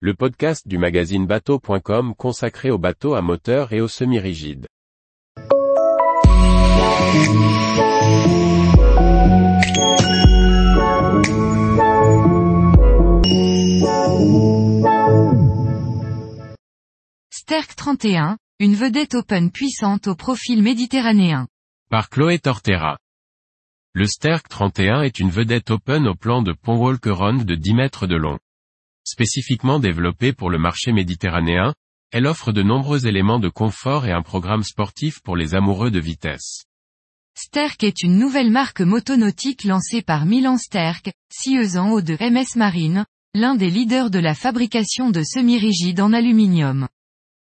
le podcast du magazine bateau.com consacré aux bateaux à moteur et aux semi-rigides. Sterk 31, une vedette open puissante au profil méditerranéen. Par Chloé Tortera. Le Sterk 31 est une vedette open au plan de pont Walkeron de 10 mètres de long. Spécifiquement développée pour le marché méditerranéen, elle offre de nombreux éléments de confort et un programme sportif pour les amoureux de vitesse. Sterk est une nouvelle marque motonautique lancée par Milan Sterk, en haut de MS Marine, l'un des leaders de la fabrication de semi-rigides en aluminium.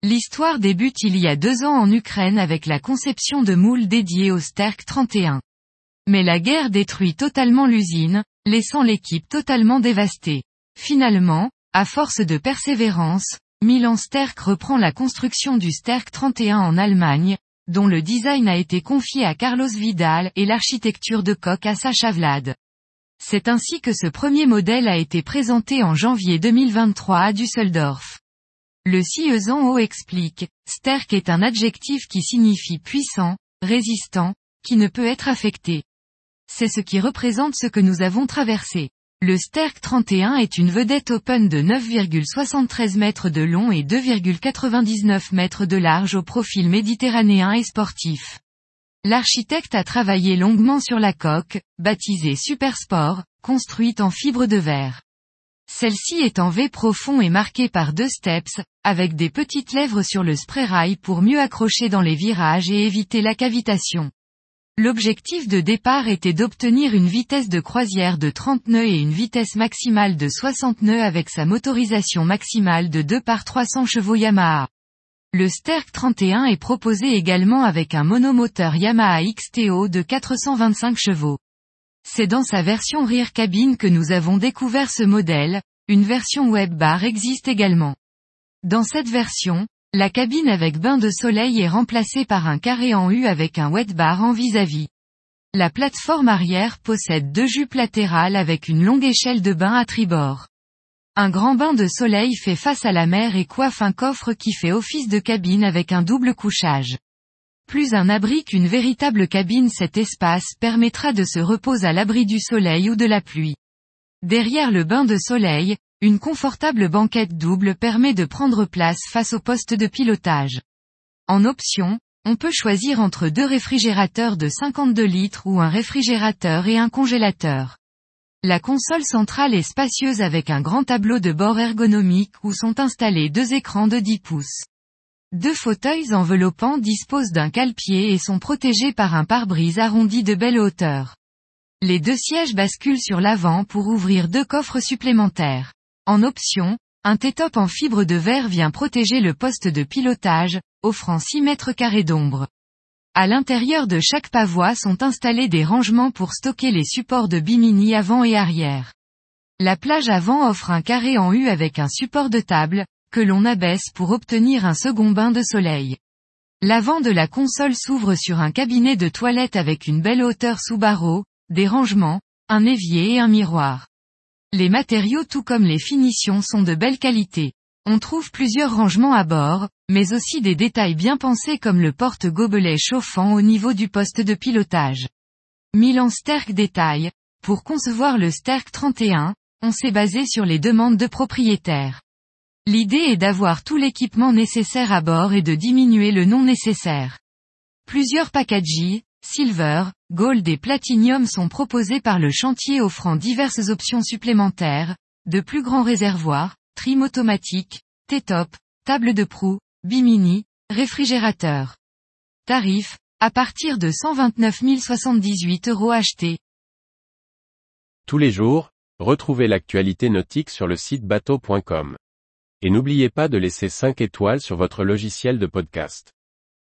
L'histoire débute il y a deux ans en Ukraine avec la conception de moules dédiés au Sterk 31. Mais la guerre détruit totalement l'usine, laissant l'équipe totalement dévastée. Finalement, à force de persévérance, Milan Sterk reprend la construction du Sterk 31 en Allemagne, dont le design a été confié à Carlos Vidal et l'architecture de coque à Sacha Vlad. C'est ainsi que ce premier modèle a été présenté en janvier 2023 à Düsseldorf. Le en haut explique, Sterk est un adjectif qui signifie puissant, résistant, qui ne peut être affecté. C'est ce qui représente ce que nous avons traversé. Le Sterk 31 est une vedette open de 9,73 mètres de long et 2,99 mètres de large au profil méditerranéen et sportif. L'architecte a travaillé longuement sur la coque, baptisée Supersport, construite en fibre de verre. Celle-ci est en V profond et marquée par deux steps, avec des petites lèvres sur le spray rail pour mieux accrocher dans les virages et éviter la cavitation. L'objectif de départ était d'obtenir une vitesse de croisière de 30 nœuds et une vitesse maximale de 60 nœuds avec sa motorisation maximale de 2 par 300 chevaux Yamaha. Le Sterk 31 est proposé également avec un monomoteur Yamaha XTO de 425 chevaux. C'est dans sa version rear cabine que nous avons découvert ce modèle, une version web bar existe également. Dans cette version, la cabine avec bain de soleil est remplacée par un carré en U avec un wet bar en vis-à-vis. La plateforme arrière possède deux jupes latérales avec une longue échelle de bain à tribord. Un grand bain de soleil fait face à la mer et coiffe un coffre qui fait office de cabine avec un double couchage. Plus un abri qu'une véritable cabine cet espace permettra de se reposer à l'abri du soleil ou de la pluie. Derrière le bain de soleil, une confortable banquette double permet de prendre place face au poste de pilotage. En option, on peut choisir entre deux réfrigérateurs de 52 litres ou un réfrigérateur et un congélateur. La console centrale est spacieuse avec un grand tableau de bord ergonomique où sont installés deux écrans de 10 pouces. Deux fauteuils enveloppants disposent d'un cale-pied et sont protégés par un pare-brise arrondi de belle hauteur. Les deux sièges basculent sur l'avant pour ouvrir deux coffres supplémentaires. En option, un T-top en fibre de verre vient protéger le poste de pilotage, offrant 6 mètres carrés d'ombre. À l'intérieur de chaque pavois sont installés des rangements pour stocker les supports de bimini avant et arrière. La plage avant offre un carré en U avec un support de table, que l'on abaisse pour obtenir un second bain de soleil. L'avant de la console s'ouvre sur un cabinet de toilette avec une belle hauteur sous barreaux, des rangements, un évier et un miroir. Les matériaux tout comme les finitions sont de belle qualité. On trouve plusieurs rangements à bord, mais aussi des détails bien pensés comme le porte-gobelet chauffant au niveau du poste de pilotage. Milan Sterk détail. Pour concevoir le Sterk 31, on s'est basé sur les demandes de propriétaires. L'idée est d'avoir tout l'équipement nécessaire à bord et de diminuer le non nécessaire. Plusieurs packages, Silver, Gold et Platinum sont proposés par le chantier offrant diverses options supplémentaires, de plus grands réservoirs, trim automatique, T-top, table de proue, bimini, réfrigérateur. Tarif, à partir de 129 078 euros achetés. Tous les jours, retrouvez l'actualité nautique sur le site bateau.com. Et n'oubliez pas de laisser 5 étoiles sur votre logiciel de podcast.